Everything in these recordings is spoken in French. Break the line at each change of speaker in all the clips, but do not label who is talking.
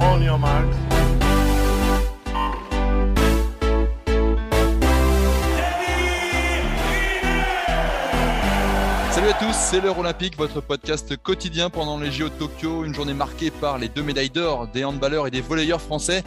On your.
Salut à tous, c'est l'heure olympique, votre podcast quotidien pendant les JO de Tokyo, une journée marquée par les deux médailles d'or des handballeurs et des volleyeurs français,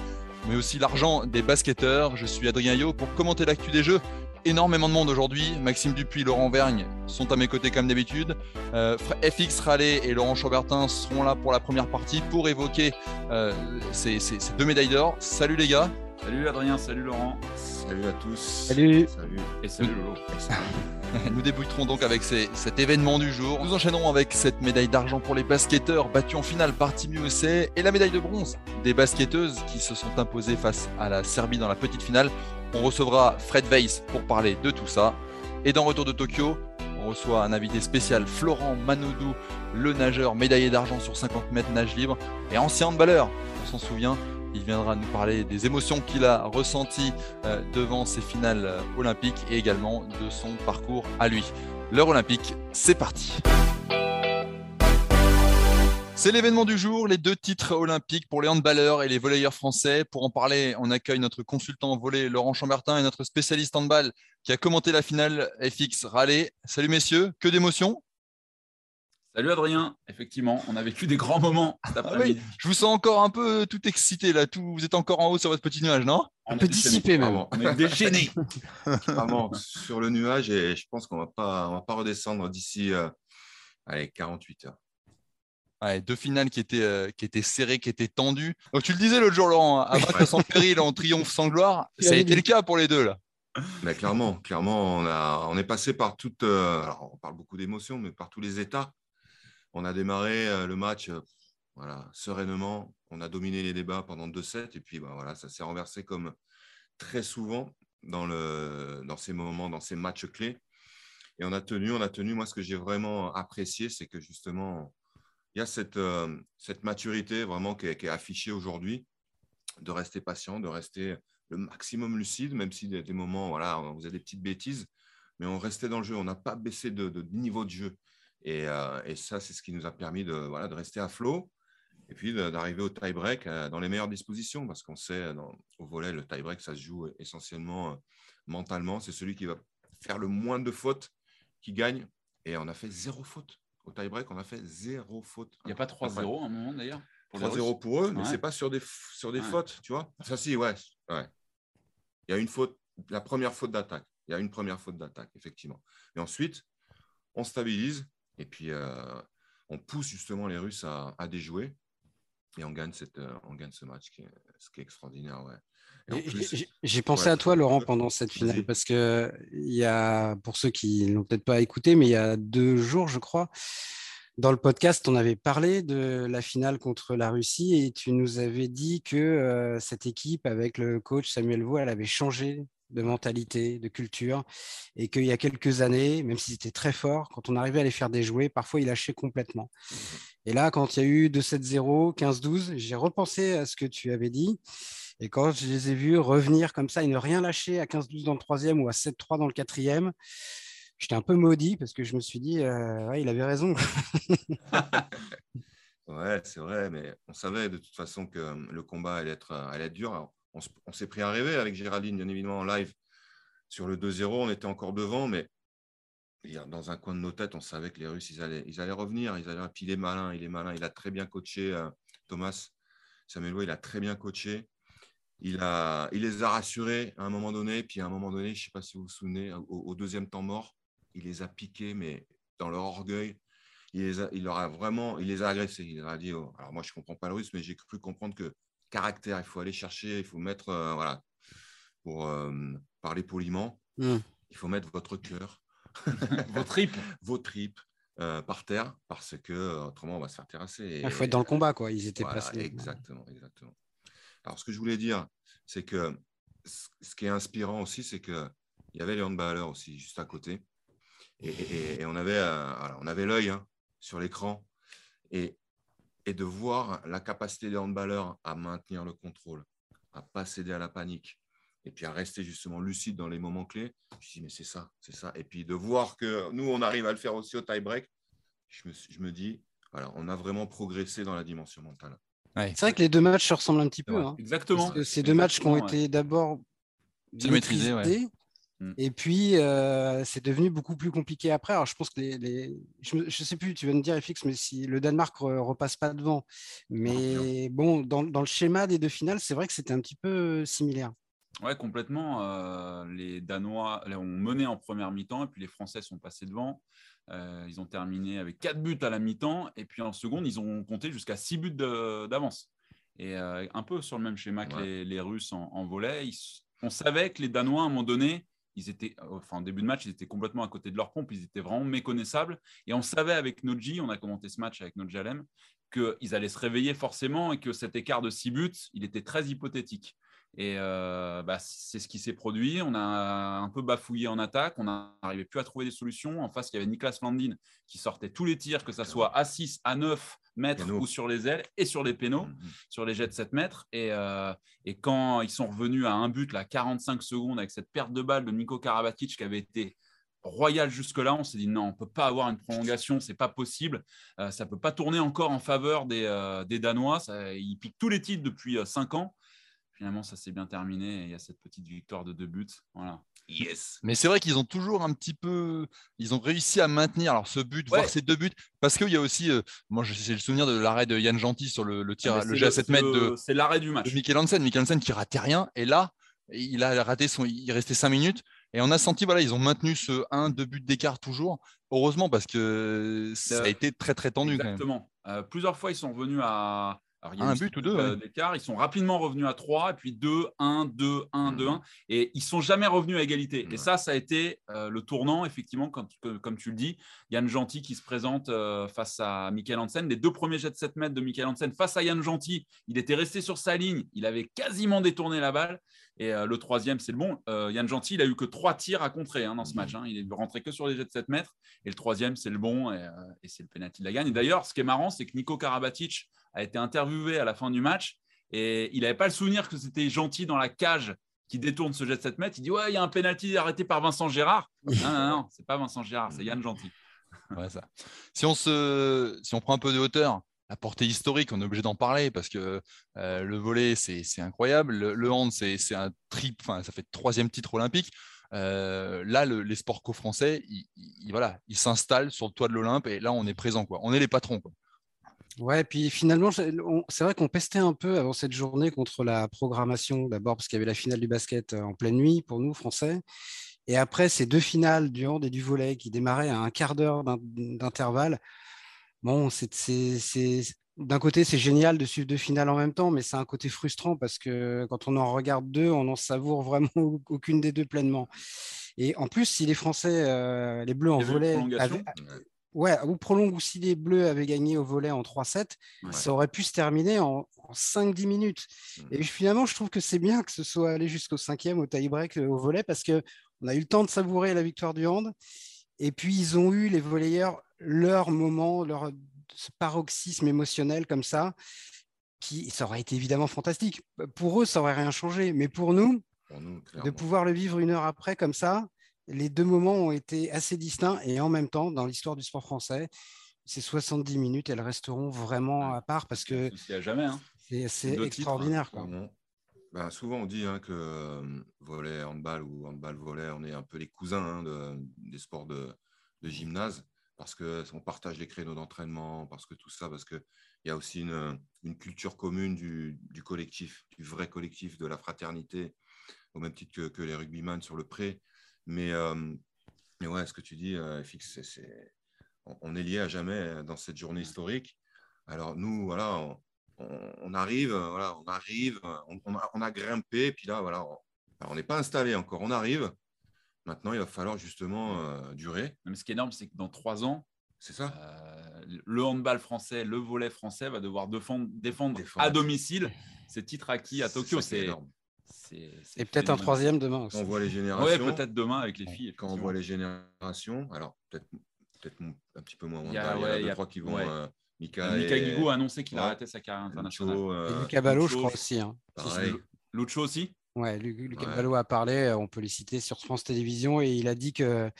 mais aussi l'argent des basketteurs. Je suis Adrien Yo pour commenter l'actu des Jeux. Énormément de monde aujourd'hui. Maxime Dupuis, Laurent Vergne sont à mes côtés comme d'habitude. Euh, FX Raleigh et Laurent Chaubertin seront là pour la première partie pour évoquer euh, ces, ces- ces deux médailles d'or. Salut les gars.
Salut Adrien, salut Laurent.
Salut à tous.
Salut.
Salut.
Et salut Lolo.
Nous débuterons donc avec ces- cet événement du jour. Nous enchaînerons avec cette médaille d'argent pour les basketteurs battus en finale par Team USA et la médaille de bronze des basketteuses qui se sont imposées face à la Serbie dans la petite finale. On recevra Fred Weiss pour parler de tout ça. Et dans Retour de Tokyo, on reçoit un invité spécial, Florent Manodou, le nageur médaillé d'argent sur 50 mètres nage libre et ancien handballeur, on s'en souvient. Il viendra nous parler des émotions qu'il a ressenties euh, devant ces finales euh, olympiques et également de son parcours à lui. L'heure olympique, c'est parti. C'est l'événement du jour, les deux titres olympiques pour les handballeurs et les volleyeurs français. Pour en parler, on accueille notre consultant volley Laurent Chambertin et notre spécialiste handball qui a commenté la finale FX Raleigh. Salut messieurs, que d'émotions?
Salut Adrien. Effectivement, on a vécu des grands moments cet
Ah oui. Je vous sens encore un peu tout excité là, tout, vous êtes encore en haut sur votre petit nuage, non?
On
Un peu dissipé même.
On est déchaînés.
vraiment sur le nuage et je pense qu'on va pas, on va pas redescendre d'ici euh, allez, 48 heures.
Ouais, deux finales qui étaient, euh, qui étaient serrées, qui étaient tendues. Donc tu le disais l'autre jour, Laurent, à vaincre sans péril, en triomphe sans gloire, ça a été le cas pour les deux là.
Mais clairement, clairement, on, a, on est passé par toutes. euh, alors, on parle beaucoup d'émotions, mais par tous les états. On a démarré euh, le match euh, voilà, sereinement. On a dominé les débats pendant deux sets. Et puis, bah, voilà, ça s'est renversé comme très souvent dans, le, dans ces moments, dans ces matchs clés. Et on a tenu, on a tenu. Moi, ce que j'ai vraiment apprécié, c'est que justement, il y a cette, euh, cette maturité vraiment qui est, affichée aujourd'hui, de rester patient, de rester le maximum lucide, même si des, des moments, voilà, on faisait des petites bêtises, mais on restait dans le jeu. On n'a pas baissé de, niveau de jeu. Et, euh, et ça, c'est ce qui nous a permis de, voilà, de rester à flot et puis d'arriver au tie-break euh, dans les meilleures dispositions, parce qu'on sait, dans- au volet, le tie-break, ça se joue essentiellement mentalement. C'est celui qui va faire le moins de fautes qui gagne. Et on a fait zéro faute. Au tie-break, on a fait zéro faute.
Il n'y a pas 3-0 à un moment d'ailleurs pour les
3-0
Russes
pour eux, mais
Ouais.
c'est pas sur des, f- sur des
Ouais.
fautes, tu vois. Ça, si, ouais, ouais. Il y a une faute, la première faute d'attaque. Il y a une première faute d'attaque, effectivement. Et ensuite, on stabilise et puis euh, on pousse justement les Russes à, à déjouer et on gagne, cette, euh, on gagne ce match, qui est, ce qui est extraordinaire, ouais.
J'ai- pensé
Ouais.
à toi, Laurent, pendant cette finale, parce que il y a, pour ceux qui l'ont peut-être pas écouté, mais il y a deux jours, je crois, dans le podcast, on avait parlé de la finale contre la Russie et tu nous avais dit que euh, cette équipe, avec le coach Samuel Vaux, elle avait changé de mentalité, de culture, et qu'il y a quelques années, même s'ils étaient très forts, quand on arrivait à les faire déjouer, parfois ils lâchaient complètement. Et là, quand il y a eu 2-7-0, 15-12, j'ai repensé à ce que tu avais dit. Et quand je les ai vus revenir comme ça et ne rien lâcher à 15-12 dans le troisième ou à 7-3 dans le quatrième, j'étais un peu maudit parce que je me suis dit, euh, ouais, il avait raison.
Ouais, c'est vrai, mais on savait de toute façon que euh, le combat allait être, euh, allait être dur. On s'est pris un rêver avec Géraldine, bien évidemment, en live. Sur le 2-0, on était encore devant, mais dans un coin de nos têtes, on savait que les Russes, ils allaient, ils allaient revenir. Ils puis il est malin, il est malin. Il a très bien coaché, euh, Thomas Samuel Lowe, il a très bien coaché. Il, a, il les a rassurés à un moment donné. Puis à un moment donné, je ne sais pas si vous vous souvenez, au, au deuxième temps mort, il les a piqués, mais dans leur orgueil il, les a, il leur a vraiment, il les a agressés. Il leur a dit, oh, alors moi je comprends pas le russe, mais j'ai cru comprendre que caractère, il faut aller chercher, il faut mettre, euh, voilà, pour euh, parler poliment,
Hmm.
il faut mettre votre cœur,
Vos tripes.
vos tripes, euh, par terre parce que autrement on va se faire terrasser.
Il faut être dans le combat, quoi. Ils étaient
Voilà,
placés.
Exactement, exactement. Alors, ce que je voulais dire, c'est que ce qui est inspirant aussi, c'est qu'il y avait les handballeurs aussi juste à côté. Et, euh, on avait l'œil hein, sur l'écran. Et, de voir la capacité des handballeurs à maintenir le contrôle, à pas céder à la panique, et puis à rester justement lucide dans les moments clés. Je me dis, mais c'est ça, c'est ça. Et puis de voir que nous, on arrive à le faire aussi au tie-break, je me, suis- je me dis, voilà, on a vraiment progressé dans la dimension mentale.
C'est vrai que les deux matchs se ressemblent un petit peu. Hein.
Exactement.
Parce que ces deux matchs qui ont été d'abord
C'est maîtrisé, ouais.
maîtrisés,
Mm.
Et puis, euh, c'est devenu beaucoup plus compliqué après. Alors, je pense que les. les- Je ne sais plus, tu vas me dire, FX, mais si le Danemark re- repasse pas devant. Mais bon, dans, dans le schéma des deux finales, c'est vrai que c'était un petit peu similaire.
Ouais, complètement. Euh, les Danois là, ont mené en première mi-temps et puis les Français sont passés devant. Euh, ils ont terminé avec quatre buts à la mi-temps et puis en seconde, ils ont compté jusqu'à six buts de- d'avance. Et euh, un peu sur le même schéma que
Ouais.
les, les Russes en, en volet. Ils- on savait que les Danois, à un moment donné, ils étaient, enfin, en début de match, ils étaient complètement à côté de leur pompe. Ils étaient vraiment méconnaissables. Et on savait avec Noji, on a commenté ce match avec Noji Alem, qu'ils allaient se réveiller forcément et que cet écart de six buts, il était très hypothétique. Et euh, bah, c'est ce qui s'est produit. On a un peu bafouillé en attaque. On n'arrivait plus à trouver des solutions. En face, il y avait Niklas Landin qui sortait tous les tirs, que ce soit à 6, à 9 mètres ou sur les ailes et sur les pénaux,
Mhm.
sur les jets de 7 mètres. Et, euh, et quand ils sont revenus à un but, là, 45 secondes, avec cette perte de balle de Niko Karabatic qui avait été royal jusque-là, on s'est dit non, on ne peut pas avoir une prolongation, c'est pas possible. Euh, ça ne peut pas tourner encore en faveur des, euh, des Danois. Ça- ils piquent tous les titres depuis 5 ans. Finalement, ça s'est bien terminé et il y a cette petite victoire de deux buts. Voilà.
Yes.
Mais c'est vrai qu'ils ont toujours un petit peu, ils ont réussi à maintenir alors ce but,
Ouais.
voir ces deux buts, parce qu'il y a aussi, euh, moi j'ai le souvenir de l'arrêt de Yann Gentil sur le, le tir,
Ah,
le jet à 7
c'est
mètres de,
C'est l'arrêt du match.
de Mikkel Hansen. Mikkel Hansen qui ratait rien, et là, il a raté son, il restait 5 minutes, et on a senti, voilà, ils ont maintenu ce 1-2 buts d'écart toujours, heureusement, parce que ça a
Euh,
été très très tendu quand même.
Exactement. Euh, plusieurs fois, ils sont revenus à. Alors, il y a
Un
eu
but ou deux,
euh,
ouais.
d'écart. Ils sont rapidement revenus à 3, et puis 2, 1, 2, 1, 2, 1. Et ils sont jamais revenus à égalité. Et
Ouais.
ça, ça a été euh, le tournant, effectivement, quand, que- comme tu le dis. Yann Gentil qui se présente euh, face à Michael Hansen. Les deux premiers jets de 7 mètres de Michael Hansen face à Yann Gentil, il était resté sur sa ligne. Il avait quasiment détourné la balle. Et euh, le troisième, c'est le bon. Euh, Yann Gentil, il a eu que trois tirs à contrer hein, dans ce match. hein. Il est rentré que sur les jets de 7 mètres. Et le troisième, c'est le bon. Et, euh, et c'est le penalty de la gagne. Et d'ailleurs, ce qui est marrant, c'est que Nico Karabatic a été interviewé à la fin du match. Et il n'avait pas le souvenir que c'était gentil dans la cage qui détourne ce jet de 7 mètres. Il dit Ouais, il y a un penalty arrêté par Vincent Gérard. non, non, non, c'est pas Vincent Gérard, c'est Yann Gentil.
Ouais, ça. Si, on se... si on prend un peu de hauteur, la portée historique, on est obligé d'en parler parce que euh, le volet, c'est incroyable. Le, hand, c'est un trip, enfin, ça fait troisième titre olympique. Euh, là, le- les sports co-français, ils, voilà, ils s'installent sur le toit de l'Olympe et là, on est présent. Quoi. On est les patrons. Quoi.
Ouais, puis finalement, c'est vrai qu'on pestait un peu avant cette journée contre la programmation, d'abord parce qu'il y avait la finale du basket euh, en pleine nuit pour nous, Français. Et après, ces deux finales du hand et du volet qui démarraient à un quart d'heure d'in- d'intervalle. Bon, c'est, c'est- c'est- d'un côté, c'est génial de suivre deux finales en même temps, mais c'est un côté frustrant parce que quand on en regarde deux, on n'en savoure vraiment aucune des deux pleinement. Et en plus, si les Français, euh, les Bleus en volet, ouais, ou prolongue ou si les Bleus avaient gagné au volet en 3-7,
Ouais.
ça aurait pu se terminer en, en 5-10 minutes.
Mm.
Et finalement, je trouve que c'est bien que ce soit allé jusqu'au cinquième, au tie-break, euh, au volet, parce qu'on a eu le temps de savourer la victoire du hand. Et puis, ils ont eu, les volleyeurs, leur moment, leur paroxysme émotionnel comme ça, qui ça aurait été évidemment fantastique. Pour eux, ça aurait rien changé. Mais pour nous,
Pour nous,
de pouvoir le vivre une heure après comme ça, les deux moments ont été assez distincts et en même temps, dans l'histoire du sport français, ces 70 minutes, elles resteront vraiment à part parce que
jamais. hein.
c'est
deux titres,
extraordinaire. quoi.
Souvent, ben, souvent, on dit hein, que euh, volet, handball ou handball, volet, on est un peu les cousins hein, de- des sports de, de gymnase parce qu'on partage les créneaux d'entraînement, parce que tout ça, parce qu'il y a aussi une, une culture commune du, du collectif, du vrai collectif, de la fraternité, au même titre que, que les rugbyman sur le pré. Mais, euh, mais ouais, ce que tu dis, euh, c'est- on, on est lié à jamais dans cette journée historique. Alors nous, voilà, on, on- on arrive, euh, voilà, on arrive, euh, on, on a, on a grimpé, puis là, voilà, on n'est pas installé encore, on arrive. Maintenant, il va falloir justement euh, durer.
Mais ce qui est énorme, c'est que dans trois ans,
C'est ça.
Euh, le handball français, le volet français va devoir défendre, défendre, à domicile ces titres acquis à Tokyo. C'est énorme.
Et peut-être un troisième demain aussi.
on voit les générations.
Oui, peut-être demain avec les filles.
Quand on voit les générations, alors peut-être peut un petit peu moins. Il y a, ouais, il y a trois qui vont. Euh,
Mika, Mika Guigou a annoncé qu'il arrêtait sa carrière internationale.
Euh, Lucas Ballot, je crois aussi. Hein.
Lucho aussi
Ouais, Lucas Ballot a parlé, euh, on peut les citer sur France Télévisions, et il a dit que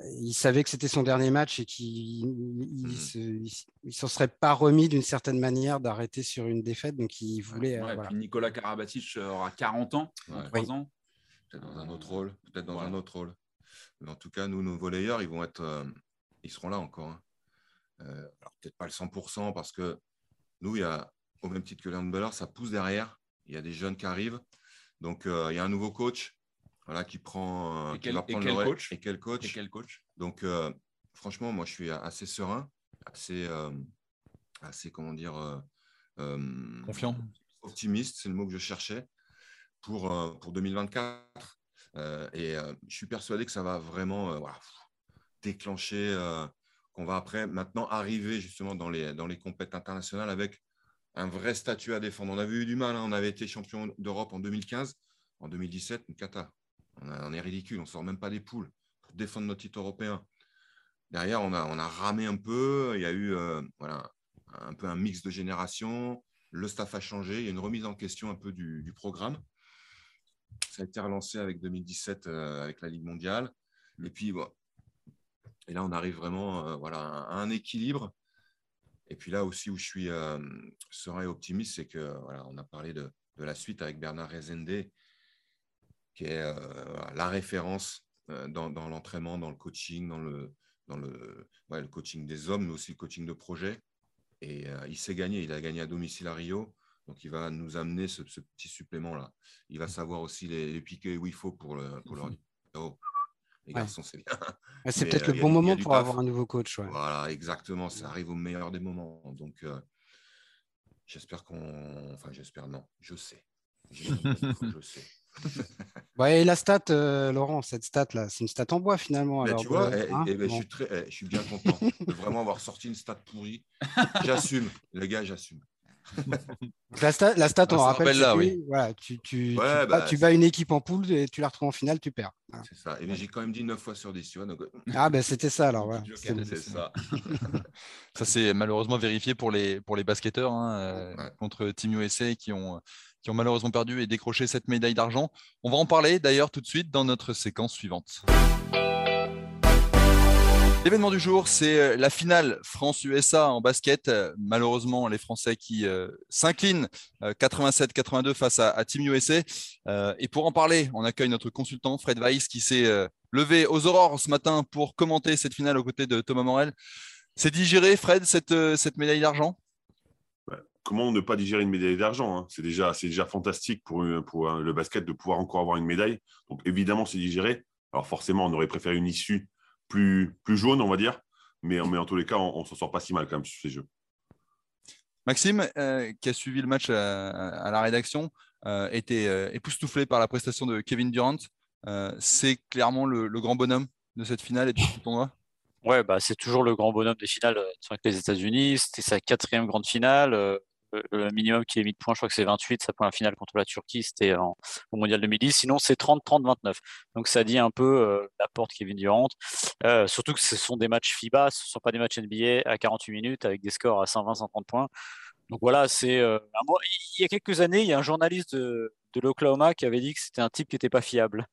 il savait que c'était son dernier match et qu'il ne mmh. s'en serait pas remis d'une certaine manière d'arrêter sur une défaite. Donc il voulait.
Euh, puis Nicolas Karabatic aura 40 ans, 3 ans.
Peut-être dans un autre rôle. Peut-être dans un autre rôle. Mais en tout cas, nous, nos volleyeurs, ils vont être, euh, ils seront là encore. Hein. Euh, alors peut-être pas le 100% parce que nous, il y a au même titre que les ça pousse derrière. Il y a des jeunes qui arrivent. Donc il y a un nouveau coach voilà, qui prend.
Euh, et quel, coach
et quel coach
Et quel coach
Donc, euh, franchement, moi, je suis assez serein, assez, euh, assez comment dire.
Confiant.
Optimiste, c'est le mot que je cherchais pour, pour 2024. et je suis persuadé que ça va vraiment déclencher, qu'on va après maintenant arriver justement dans les, dans les compétitions internationales avec un vrai statut à défendre. On avait eu du mal, hein. on avait été champion d'Europe en 2015, en 2017, une cata. On, est ridicule, on ne sort même pas des poules pour défendre notre titre européen. Derrière, on a, on a ramé un peu. Il y a eu euh, voilà, un peu un mix de générations. Le staff a changé. Il y a une remise en question un peu du, programme. Ça a été relancé avec 2017 euh, avec la Ligue mondiale. Et puis, et là, on arrive vraiment euh, voilà, à un équilibre. Et puis là aussi où je suis serein et optimiste, c'est que voilà, on a parlé de, de, la suite avec Bernard Rezende qui est euh, la référence euh, dans, l'entraînement, dans le coaching, dans le, dans le, le coaching des hommes, mais aussi le coaching de projet. Et euh, il s'est gagné, il a gagné à domicile à Rio. Donc, il va nous amener ce, petit supplément-là. Il va savoir aussi les, piquer où il faut pour, le, pour leur oh, les garçons, c'est bien.
C'est peut-être le bon moment pour avoir un nouveau coach.
Voilà, exactement. Ça arrive au meilleur des moments. Donc, j'espère qu'on. Enfin, j'espère, non, je sais. je sais.
et la stat, euh, Laurent, cette stat-là, c'est une stat en bois finalement.
tu vois, eh, hein, eh ben, je, suis très, eh, je suis bien content de vraiment avoir sorti une stat pourrie. J'assume, les gars, j'assume.
La stat, la stat on rappelle, là, oui. voilà, tu, tu, bah, tu, bats une équipe en poule et tu la retrouves en finale, tu perds.
C'est ça. Et j'ai quand même dit 9 fois sur 10. Tu vois, euh,
Ah, ben c'était ça alors.
C'est ça.
ça, c'est malheureusement vérifié pour les, pour les basketteurs hein, euh, contre Team USA qui ont qui ont malheureusement perdu et décroché cette médaille d'argent. On va en parler d'ailleurs tout de suite dans notre séquence suivante. L'événement du jour, c'est euh, la finale France-USA en basket. Euh, malheureusement, les Français qui euh, s'inclinent 87-82 face à, Team USA. et pour en parler, on accueille notre consultant Fred Weiss qui s'est levé aux aurores ce matin pour commenter cette finale aux côtés de Thomas Morel. C'est digéré, Fred, cette, médaille d'argent?
Comment ne pas digérer une médaille d'argent hein? C'est déjà, fantastique pour le basket de pouvoir encore avoir une médaille. Donc évidemment, c'est digéré. Alors forcément, on aurait préféré une issue plus, plus jaune, on va dire. Mais, mais en tous les cas, on ne s'en sort pas si mal quand même sur ces jeux.
Maxime, euh, qui a suivi le match à, la rédaction, euh, était euh, époustouflé par la prestation de Kevin Durant. c'est clairement le, grand bonhomme de cette finale et ce tournoi?
Ouais, bah, c'est toujours le grand bonhomme des finales avec les États-Unis. C'était sa quatrième grande finale le minimum qui est mis de points, je crois que c'est 28, ça pour la finale contre la Turquie, c'était au Mondial 2010. Sinon, c'est 30, 30, 29. Donc, ça dit un peu euh, la porte Kevin Durant. Euh, surtout que ce sont des matchs FIBA, ce ne sont pas des matchs NBA à 48 minutes avec des scores à 120, 130 points. Donc voilà, c'est euh, il y a quelques années, il y a un journaliste de, de l'Oklahoma qui avait dit que c'était un type qui n'était pas fiable.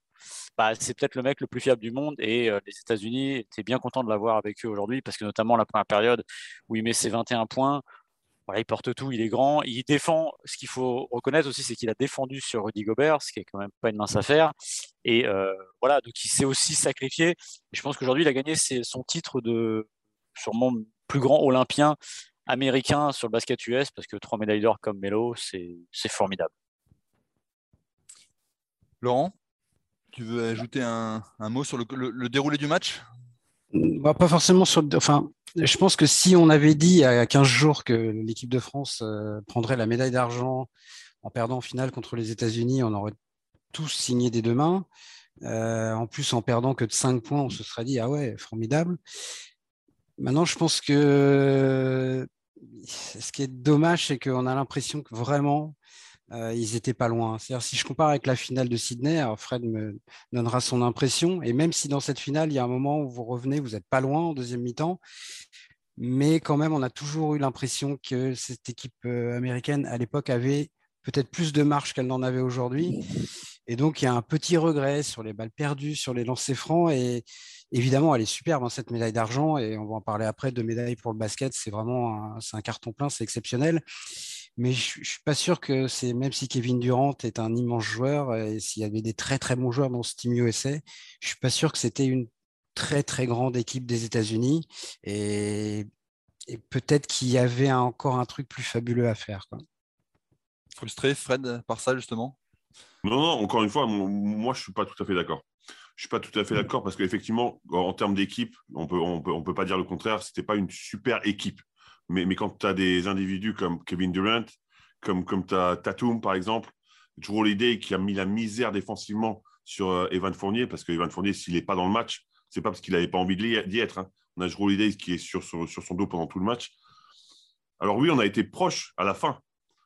Bah, c'est peut-être le mec le plus fiable du monde et les États-Unis étaient bien contents de l'avoir avec eux aujourd'hui parce que notamment la première période où il met ses 21 points, il porte tout, il est grand, il défend. Ce qu'il faut reconnaître aussi, c'est qu'il a défendu sur Rudy Gobert, ce qui est quand même pas une mince affaire. Et euh, voilà, donc il s'est aussi sacrifié. je pense qu'aujourd'hui, il a gagné son titre de sûrement plus grand Olympien américain sur le basket US, parce que trois médailles d'or comme Melo, c'est formidable.
Laurent, tu veux ajouter un, mot sur le, déroulé du match?
Bah, Pas forcément sur. Enfin, je pense que si on avait dit il y a 15 jours que l'équipe de France euh, prendrait la médaille d'argent en perdant en finale contre les États-Unis, on aurait tous signé des deux mains. Euh, en plus, en perdant que de 5 points, on se serait dit ah ouais, formidable. Maintenant, je pense que ce qui est dommage, c'est qu'on a l'impression que vraiment, euh, ils n'étaient pas loin. C'est-à-dire, si je compare avec la finale de Sydney, Fred me donnera son impression. Et même si dans cette finale, il y a un moment où vous revenez, vous n'êtes pas loin en deuxième mi-temps, mais quand même, on a toujours eu l'impression que cette équipe euh, américaine, à l'époque, avait peut-être plus de marche qu'elle n'en avait aujourd'hui. Et donc, il y a un petit regret sur les balles perdues, sur les lancers francs. Et évidemment, elle est superbe, hein, cette médaille d'argent. Et on va en parler après de médaille pour le basket. C'est vraiment un carton plein, c'est exceptionnel. Mais je ne suis pas sûr que c'est, même si Kevin Durant est un immense joueur, et s'il y avait des très très bons joueurs dans ce Team USA, je ne suis pas sûr que c'était une très très grande équipe des États-Unis. Et, peut-être qu'il y avait encore un truc plus fabuleux à faire.
Frustré, Fred, par ça justement?
Non, non, encore une fois, moi je ne suis pas tout à fait d'accord. Je ne suis pas tout à fait d'accord parce qu'effectivement, en termes d'équipe, on peut, on peut, on peut pas dire le contraire, ce n'était pas une super équipe. Mais, quand tu as des individus comme Kevin Durant, comme, comme as Tatum, par exemple, toujours l'idée qui a mis la misère défensivement sur euh, Evan Fournier, parce que Evan Fournier, s'il n'est pas dans le match, c'est pas parce qu'il n'avait pas envie d'y être. Hein. On a toujours l'idée qui est sur, sur, son dos pendant tout le match. Alors oui, on a été proche à la fin,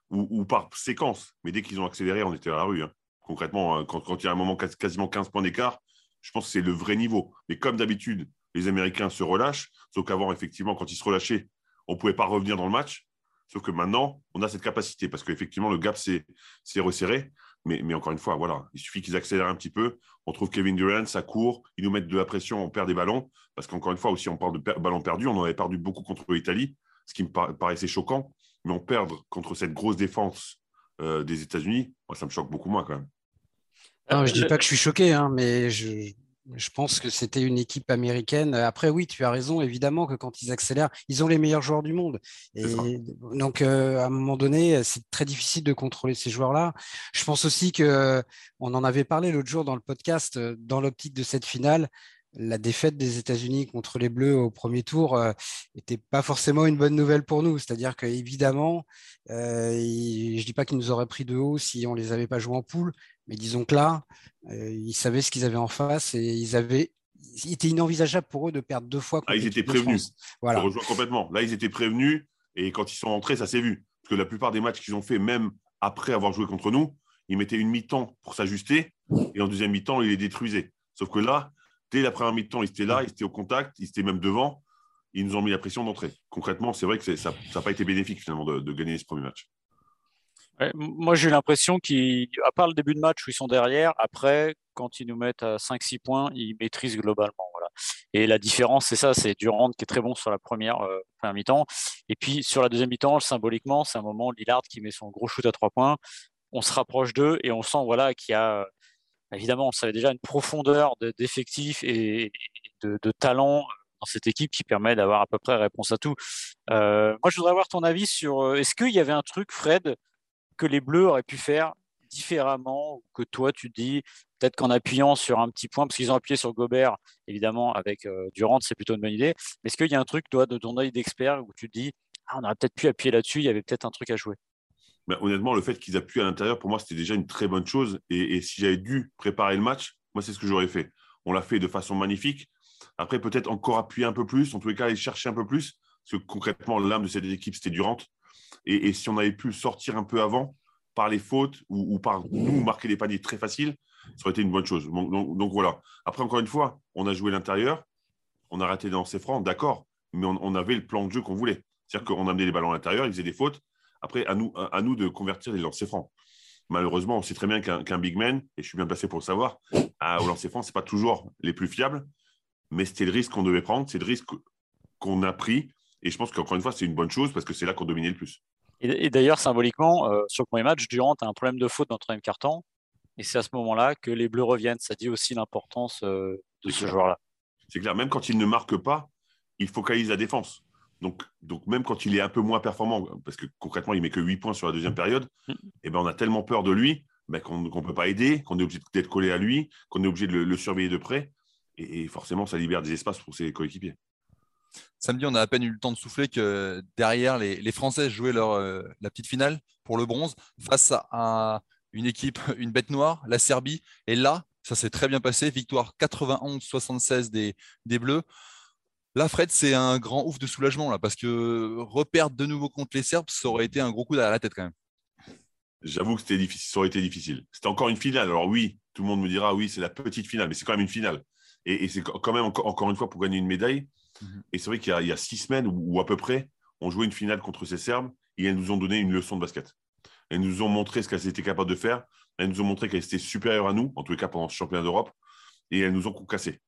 ou, par séquence, mais dès qu'ils ont accéléré, on était à la rue. Hein. Concrètement, hein, quand, il y a un moment quasiment 15 points d'écart, je pense que c'est le vrai niveau. Mais comme d'habitude, les Américains se relâchent, sauf qu'avant, effectivement, quand ils se relâchaient, on ne pouvait pas revenir dans le match. Sauf que maintenant, on a cette capacité parce qu'effectivement, le gap s'est resserré. Mais, mais, encore une fois, voilà, il suffit qu'ils accélèrent un petit peu. On trouve Kevin Durant, ça court, ils nous mettent de la pression, on perd des ballons. Parce qu'encore une fois, aussi, on parle de ballons perdus. On en avait perdu beaucoup contre l'Italie, ce qui me paraissait choquant. Mais on perdre contre cette grosse défense euh, des États-Unis, moi, ça me choque beaucoup moins quand même.
je ne dis pas que je suis choqué, hein, mais je, je pense que c'était une équipe américaine. Après, oui, tu as raison, évidemment, que quand ils accélèrent, ils ont les meilleurs joueurs du monde. Et donc, euh, à un moment donné, c'est très difficile de contrôler ces joueurs-là. Je pense aussi que on en avait parlé l'autre jour dans le podcast, euh, dans l'optique de cette finale. La défaite des États-Unis contre les Bleus au premier tour n'était euh, pas forcément une bonne nouvelle pour nous. C'est-à-dire qu'évidemment, euh, je ne dis pas qu'ils nous auraient pris de haut si on ne les avait pas joués en poule, mais disons que là, euh, ils savaient ce qu'ils avaient en face et ils avaient. Il était inenvisageable pour eux de perdre deux fois.
Ah, ils étaient prévenus. Voilà. Je rejoins complètement. Là, ils étaient prévenus et quand ils sont entrés, ça s'est vu. Parce que la plupart des matchs qu'ils ont fait, même après avoir joué contre nous, ils mettaient une mi-temps pour s'ajuster et en deuxième mi-temps, ils les détruisaient. Sauf que là, dès la première mi-temps, ils étaient là, ils étaient au contact, ils étaient même devant. Ils nous ont mis la pression d'entrée. Concrètement, c'est vrai que ça n'a pas été bénéfique finalement de gagner ce premier match
moi, j'ai eu l'impression qu'à part le début de match où ils sont derrière, après, quand ils nous mettent à 5-6 points, ils maîtrisent globalement. Voilà. Et la différence, c'est ça, c'est Durant qui est très bon sur la première, euh, première mi-temps. Et puis sur la deuxième mi-temps, symboliquement, c'est un moment Lillard qui met son gros shoot à 3 points. On se rapproche d'eux et on sent voilà, qu'il y a, évidemment, on savait déjà une profondeur d'effectifs et de, talent dans cette équipe qui permet d'avoir à peu près réponse à tout. Euh, moi, je voudrais avoir ton avis sur euh, est-ce qu'il y avait un truc, Fred, que les Bleus auraient pu faire différemment, que toi tu dis peut-être qu'en appuyant sur un petit point, parce qu'ils ont appuyé sur Gobert, évidemment, avec euh, Durant, c'est plutôt une bonne idée. Mais est-ce qu'il y a un truc, toi, de ton œil d'expert, où tu te dis, ah, on aurait peut-être pu appuyer là-dessus, il y avait peut-être un truc à jouer?
Mais honnêtement, le fait qu'ils appuient à l'intérieur, pour moi, c'était déjà une très bonne chose. Et, si j'avais dû préparer le match, moi, c'est ce que j'aurais fait. On l'a fait de façon magnifique. Après, peut-être encore appuyer un peu plus, en tous les cas, aller chercher un peu plus. Parce que concrètement, l'âme de cette équipe, c'était Durant. Et, si on avait pu sortir un peu avant, par les fautes ou, par nous marquer des paniers très faciles, ça aurait été une bonne chose. Donc, voilà. Après, encore une fois, on a joué l'intérieur, on a raté dans ses francs, d'accord, mais on, avait le plan de jeu qu'on voulait. C'est-à-dire qu'on amenait les ballons à l'intérieur, ils faisaient des fautes. Après, à nous, à, nous de convertir les lancers francs. Malheureusement, on sait très bien qu'un big man, et je suis bien placé pour le savoir, à, au lancer franc, ce n'est pas toujours les plus fiables, mais c'était le risque qu'on devait prendre, c'est le risque qu'on a pris. Et je pense qu'encore une fois, c'est une bonne chose parce que c'est là qu'on dominait le plus.
Et, d'ailleurs, symboliquement, euh, sur le premier match, Durant a un problème de faute dans le troisième carton. Et c'est à ce moment-là que les Bleus reviennent. Ça dit aussi l'importance euh, de ce joueur-là.
C'est clair, même quand il ne marque pas, il focalise la défense. Donc, donc même quand il est un peu moins performant, parce que concrètement, il met que 8 points sur la deuxième période, mm. et eh ben, on a tellement peur de lui ben, qu'on ne peut pas aider, qu'on est obligé d'être collé à lui, qu'on est obligé de le, surveiller de près. et, forcément, ça libère des espaces pour ses coéquipiers.
Samedi, on a à peine eu le temps de souffler que derrière, les, les Français jouaient leur, euh, la petite finale pour le bronze face à une équipe, une bête noire, la Serbie. Et là, ça s'est très bien passé. Victoire 91-76 des, des Bleus. Là, Fred, c'est un grand ouf de soulagement, là, parce que reperdre de nouveau contre les Serbes, ça aurait été un gros coup derrière la tête quand même.
J'avoue que c'était difficile, ça aurait été difficile. C'était encore une finale. Alors oui, tout le monde me dira, oui, c'est la petite finale, mais c'est quand même une finale. Et, c'est quand même encore, une fois pour gagner une médaille. Mhm. Et c'est vrai qu'il y, a six semaines ou, à peu près, on jouait une finale contre ces Serbes et elles nous ont donné une leçon de basket. Elles nous ont montré ce qu'elles étaient capables de faire. Elles nous ont montré qu'elles étaient supérieures à nous, en tous les cas pendant ce championnat d'Europe. Et elles nous ont cassé.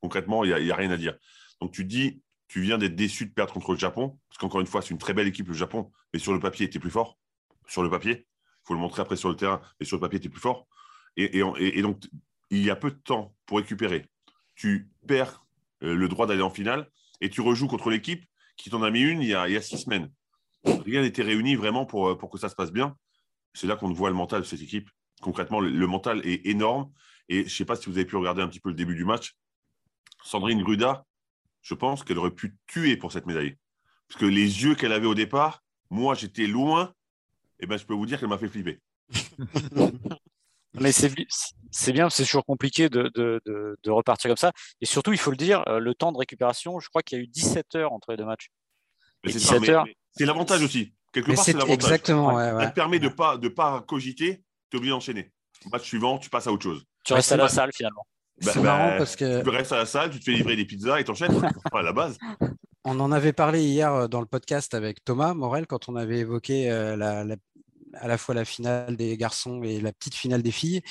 Concrètement, il n'y a, rien à dire. Donc tu dis, tu viens d'être déçu de perdre contre le Japon, parce qu'encore une fois, c'est une très belle équipe, le Japon, mais sur le papier, était plus fort. Sur le papier, il faut le montrer après sur le terrain, mais sur le papier, tu es plus fort. Et, donc, il y a peu de temps pour récupérer. Tu perds euh, le droit d'aller en finale et tu rejoues contre l'équipe qui t'en a mis une il y, a, six semaines. Rien n'était réuni vraiment pour, euh, pour que ça se passe bien. C'est là qu'on voit le mental de cette équipe. Concrètement, le, mental est énorme. Et je ne sais pas si vous avez pu regarder un petit peu le début du match. Sandrine Gruda, je pense qu'elle aurait pu tuer pour cette médaille. Parce que les yeux qu'elle avait au départ, moi j'étais loin, et ben, je peux vous dire qu'elle m'a fait flipper.
Mais c'est bien, c'est toujours compliqué de, de, de, repartir comme ça. Et surtout, il faut le dire, euh, le temps de récupération, je crois qu'il y a eu 17 heures entre les deux matchs.
C'est l'avantage aussi. Quelque part, c'est l'avantage.
Exactement.
Ça te permet de ne pas, de pas cogiter, tu es obligé d'enchaîner. Match suivant, tu passes à autre chose.
Tu restes à la salle finalement.
Bah, c'est marrant bah, parce que.
Tu restes à la salle, tu te fais livrer des pizzas et t'enchaînes. à la base.
On en avait parlé hier euh, dans le podcast avec Thomas Morel quand on avait évoqué euh, la, à la fois la finale des garçons et la petite finale des filles.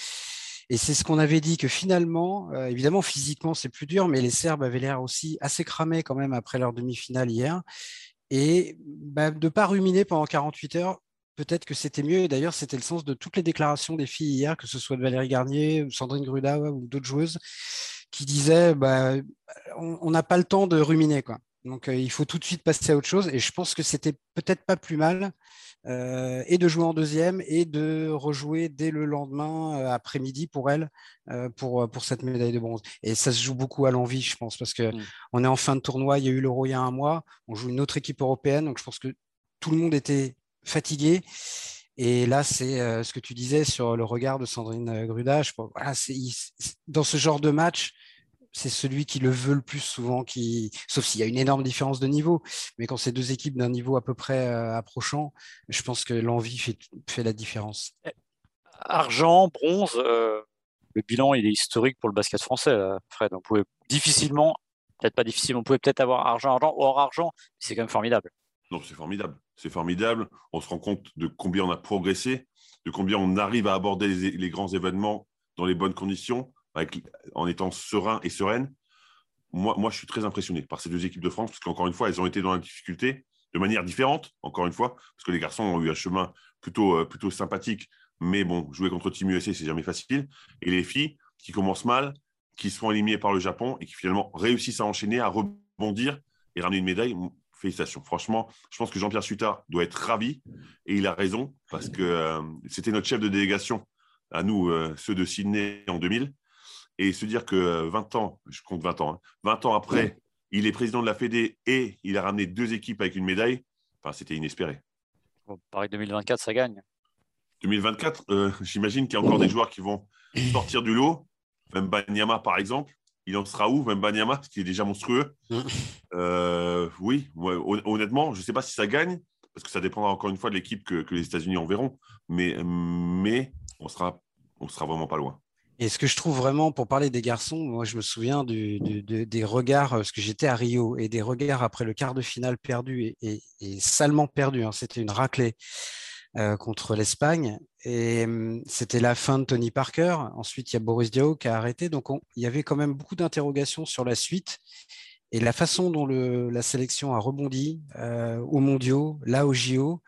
Et c'est ce qu'on avait dit que finalement, euh, évidemment, physiquement, c'est plus dur, mais les Serbes avaient l'air aussi assez cramés quand même après leur demi-finale hier. Et bah, de ne pas ruminer pendant 48 heures, peut-être que c'était mieux. Et d'ailleurs, c'était le sens de toutes les déclarations des filles hier, que ce soit de Valérie Garnier, Sandrine Gruda ou d'autres joueuses, qui disaient bah, on n'a pas le temps de ruminer. Quoi. Donc, euh, il faut tout de suite passer à autre chose. Et je pense que c'était peut-être pas plus mal euh, et de jouer en deuxième et de rejouer dès le lendemain euh, après-midi pour elle pour, pour cette médaille de bronze. Et ça se joue beaucoup à l'envie, je pense, parce que mmh. on est en fin de tournoi. Il y a eu l'Euro il y a un mois. On joue une autre équipe européenne. Donc, je pense que tout le monde était fatigué. Et là, c'est ce que tu disais sur le regard de Sandrine Gruda. voilà, dans ce genre de match, c'est celui qui le veut le plus souvent, qui... sauf s'il y a une énorme différence de niveau. Mais quand c'est deux équipes d'un niveau à peu près euh, approchant, je pense que l'envie fait, la différence. Eh,
argent, bronze, euh, le bilan il est historique pour le basket français, Fred. On pouvait difficilement, peut-être pas difficilement, on pouvait peut-être avoir argent, argent, hors argent, c'est quand même formidable.
C'est formidable. C'est formidable. On se rend compte de combien on a progressé, de combien on arrive à aborder les grands événements dans les bonnes conditions en étant serein et sereine, moi, moi, je suis très impressionné par ces deux équipes de France, parce qu'encore une fois, elles ont été dans la difficulté de manière différente, encore une fois, parce que les garçons ont eu un chemin plutôt, euh, plutôt sympathique, mais bon, jouer contre Team USA, c'est jamais facile. Et les filles qui commencent mal, qui se font éliminer par le Japon et qui finalement réussissent à enchaîner, à rebondir et ramener une médaille, félicitations. Franchement, je pense que Jean-Pierre Suttard doit être ravi et il a raison parce que euh, c'était notre chef de délégation à nous, euh, ceux de Sydney en 2000 et se dire que 20 ans, je compte 20 ans, 20 hein, ans après, il est président de la Fédé et il a ramené deux équipes avec une médaille, enfin, c'était inespéré.
Bon, pareil, 2024, ça gagne.
2024, euh, j'imagine qu'il y a encore des joueurs qui vont sortir du lot. Même Banyama, par exemple. Il en sera où, même Banyama, ce qui est déjà monstrueux? Euh, Oui, honnêtement, je ne sais pas si ça gagne, parce que ça dépendra encore une fois de l'équipe que, les États-Unis enverront. Mais, mais on sera, on sera vraiment pas loin.
Et ce que je trouve vraiment, pour parler des garçons, moi je me souviens des regards, parce que j'étais à Rio, et des regards après le quart de finale perdu et, salement perdu. Hein, c'était une raclée euh, contre l'Espagne. Et hum, c'était la fin de Tony Parker. Ensuite, il y a Boris Diaw qui a arrêté. Donc il y avait quand même beaucoup d'interrogations sur la suite. Et la façon dont la sélection a rebondi euh, aux mondiaux, là au JO,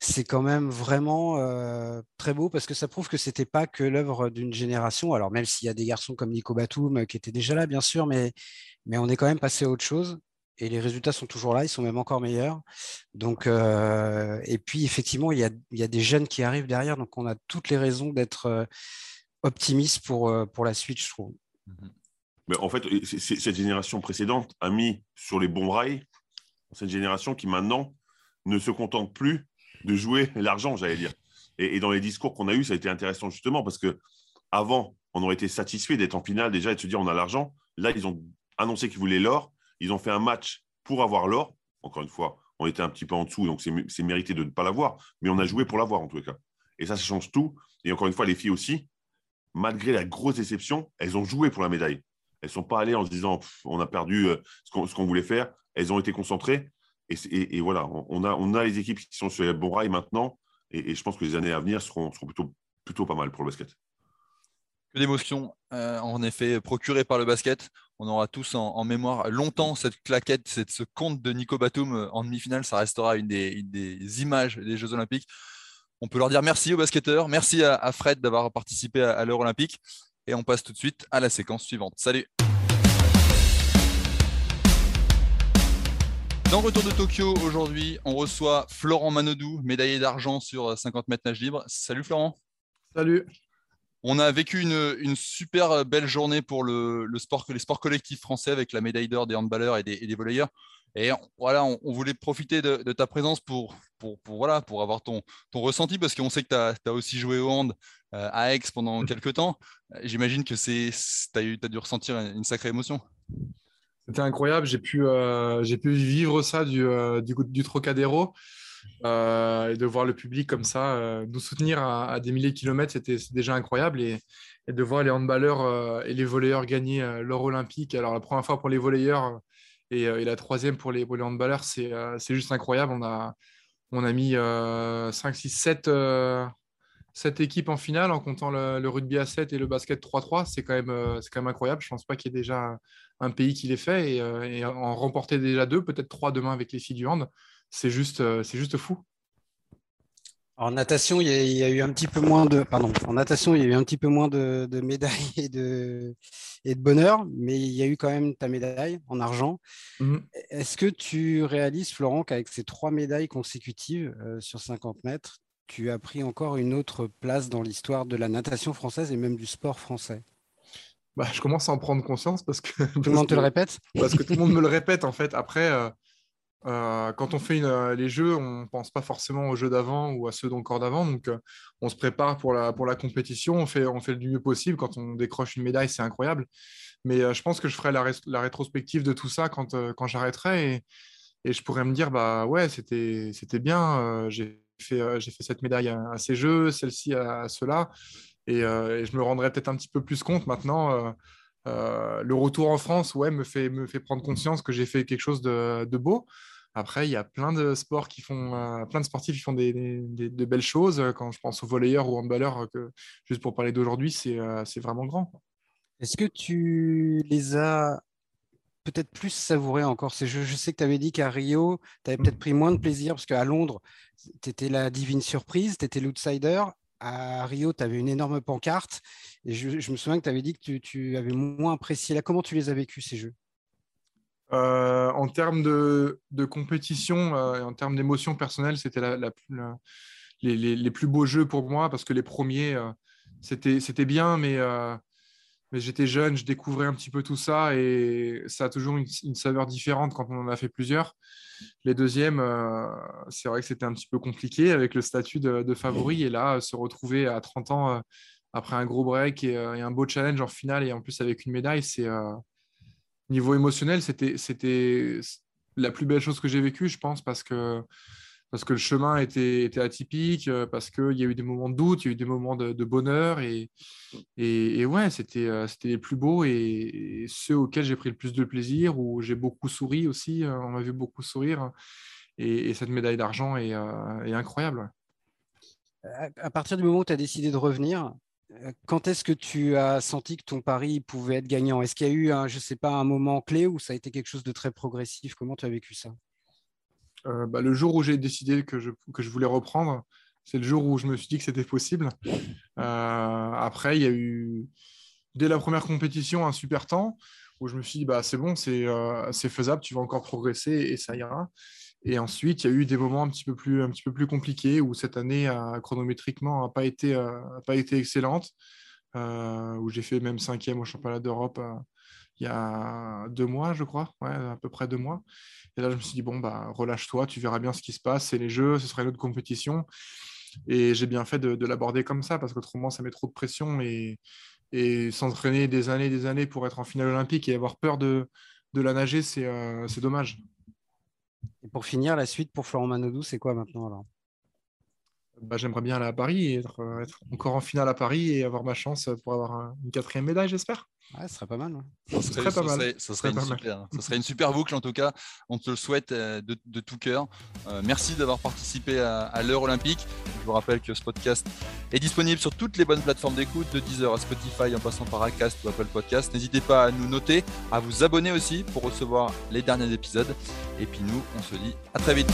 c'est quand même vraiment euh, très beau parce que ça prouve que c'était pas que l'œuvre d'une génération. Alors même s'il y a des garçons comme Nico Batum euh, qui étaient déjà là, bien sûr, mais on est quand même passé à autre chose. Et les résultats sont toujours là, ils sont même encore meilleurs. Donc, euh, et puis effectivement, il y, a, des jeunes qui arrivent derrière, donc on a toutes les raisons d'être optimiste pour, pour la suite, je trouve.
Mmh mais en fait, cette génération précédente a mis sur les bons rails cette génération qui maintenant ne se contente plus de jouer l'argent, j'allais dire. Et, dans les discours qu'on a eus, ça a été intéressant justement parce que avant, on aurait été satisfait d'être en finale déjà et de se dire on a l'argent. Là, ils ont annoncé qu'ils voulaient l'or. Ils ont fait un match pour avoir l'or. Encore une fois, on était un petit peu en dessous, donc c'est mérité de ne pas l'avoir, mais on a joué pour l'avoir en tous les cas. Et ça, ça change tout. Et encore une fois, les filles aussi, malgré la grosse déception, elles ont joué pour la médaille. Elles ne sont pas allées en se disant on a perdu euh, ce qu'on voulait faire. Elles ont été concentrées. Et, voilà, on a, les équipes qui sont sur les bons rails maintenant. Et, je pense que les années à venir seront, plutôt pas mal pour le basket.
Que euh, en effet, procurées par le basket. On aura tous en, mémoire longtemps cette claquette, cette, ce compte de Nico Batum euh, en demi-finale. Ça restera une des, des, images des Jeux Olympiques. On peut leur dire merci aux basketteurs, merci à, Fred d'avoir participé à, à l'heure olympique. Et on passe tout de suite à la séquence suivante. Salut Dans Retour de Tokyo, aujourd'hui, on reçoit Florent Manodou, médaillé d'argent sur 50 mètres nage libre. Salut Florent.
Salut.
On a vécu une, super belle journée pour le, sport, les sports collectifs français avec la médaille d'or des handballeurs et des, et des volleyeurs. Et voilà, on, voulait profiter de, ta présence pour, pour, voilà, pour avoir ton, ton ressenti, parce qu'on sait que tu as, aussi joué au hand euh, à Aix pendant mm. quelques temps. J'imagine que tu as, as, dû ressentir une sacrée émotion.
C'était incroyable. J'ai pu, euh, vivre ça du, euh, du, du Trocadéro. Euh, et de voir le public comme ça nous soutenir à, des milliers de kilomètres, c'était déjà incroyable. Et, et, de voir les handballeurs et les volleyeurs gagner l'or olympique. Alors, la première fois pour les volleyeurs et, et la troisième pour les, pour handballeurs, c'est juste incroyable. On a, on a mis 5, 6, 7 cette équipe en finale en comptant le, rugby à 7 et le basket 3-3, c'est quand, même, euh, quand même incroyable. Je ne pense pas qu'il y ait déjà un, pays qui l'ait fait euh, et, en remporter déjà deux, peut-être trois demain avec les filles du hand, c'est juste, euh, c'est juste fou.
En natation, il y, a, eu un petit peu moins de, pardon, en natation, il y a eu un petit peu moins de, médailles et de, et de bonheur, mais il y a eu quand même ta médaille en argent. Mhm. Est-ce que tu réalises, Florent, qu'avec ces trois médailles consécutives sur 50 mètres, tu as pris encore une autre place dans l'histoire de la natation française et même du sport français?
Bah, Je commence à en prendre conscience parce que...
Tout le monde te le répète?
Parce que tout le monde me le répète en fait. Après, euh, euh, quand on fait euh, les jeux, on ne pense pas forcément aux jeux d'avant ou à ceux d'encore d'avant. Donc, on se prépare pour la, pour la compétition, on fait, on fait du mieux possible. Quand on décroche une médaille, c'est incroyable. Mais je pense que je ferai la, la, rétrospective de tout ça quand, quand j'arrêterai. Et, et, je pourrais me dire, bah ouais, c'était bien. j'ai euh, fait cette médaille à, ces jeux, celle-ci à, cela. Euh, et, je me rendrai peut-être un petit peu plus compte maintenant. Euh, le retour en France, ouais, me fait, me fait prendre conscience que j'ai fait quelque chose de, beau. Après, il y a plein de sports qui font, plein de sportifs qui font des, de belles choses. Quand je pense aux volleyeurs ou aux handballeurs, que, juste pour parler d'aujourd'hui, c'est vraiment grand.
Est-ce que tu les as peut-être plus savourer encore? Ces jeux. Je sais que tu avais dit qu'à Rio, tu avais peut-être pris moins de plaisir parce qu'à Londres, tu étais la divine surprise, tu étais l'outsider. À Rio, tu avais une énorme pancarte. Et je, me souviens que tu avais dit que tu, avais moins apprécié. Là, comment tu les as vécus, ces jeux?
Euh, En termes de, compétition euh, et en termes d'émotion personnelle, c'était les, plus beaux jeux pour moi parce que les premiers, euh, c'était bien, mais mais j'étais jeune, je découvrais un petit peu tout ça et ça a toujours une, saveur différente quand on en a fait plusieurs. Les deuxièmes, euh, c'est vrai que c'était un petit peu compliqué avec le statut de, favori et là, se retrouver à 30 ans euh, après un gros break euh, et, un beau challenge en finale et en plus avec une médaille, c'est niveau émotionnel, c'était la plus belle chose que j'ai vécue, je pense, parce que parce que le chemin était, était atypique, euh, parce qu'il y a eu des moments de doute, il y a eu des moments de, bonheur. Et, et, ouais, c'était euh, les plus beaux et, ceux auxquels j'ai pris le plus de plaisir, où j'ai beaucoup souri aussi. Euh, on m'a vu beaucoup sourire. Et, cette médaille d'argent est, incroyable.
À partir du moment où tu as décidé de revenir, quand est-ce que tu as senti que ton pari pouvait être gagnant? Est-ce qu'il y a eu, un, je ne sais pas, un moment clé où ça a été quelque chose de très progressif? Comment tu as vécu ça?
Euh, bah, le jour où j'ai décidé que je, voulais reprendre, c'est le jour où je me suis dit que c'était possible. Euh, après, il y a eu, dès la première compétition, un super temps où je me suis dit, bah, c'est bon, euh, c'est faisable, tu vas encore progresser et ça ira. Et ensuite, il y a eu des moments un petit peu plus, compliqués où cette année, chronométriquement, n'a pas, été, pas été excellente, où j'ai fait même cinquième au championnat d'Europe il y a deux mois, je crois, à peu près deux mois. Et là, je me suis dit, bon, bah, relâche-toi, tu verras bien ce qui se passe, c'est les jeux, ce sera une autre compétition. Et j'ai bien fait de, l'aborder comme ça, parce qu'autrement, ça met trop de pression. Et, s'entraîner des années et des années pour être en finale olympique et avoir peur de, la nager, c'est dommage.
Et pour finir, la suite pour Florent Manodou, c'est quoi maintenant alors?
Bah, J'aimerais bien aller à Paris et être, encore en finale à Paris et avoir ma chance pour avoir une quatrième médaille, j'espère.
Ouais, ce serait pas mal.
Ça serait, pas mal. Ça serait, une super, boucle en tout cas. On te le souhaite euh, de, de tout cœur. Euh, merci d'avoir participé à, à l'heure olympique. Je vous rappelle que ce podcast est disponible sur toutes les bonnes plateformes d'écoute, de Deezer à Spotify en passant par Acast ou Apple Podcast. N'hésitez pas à nous noter, à vous abonner aussi pour recevoir les derniers épisodes. Et puis nous, on se dit à très vite.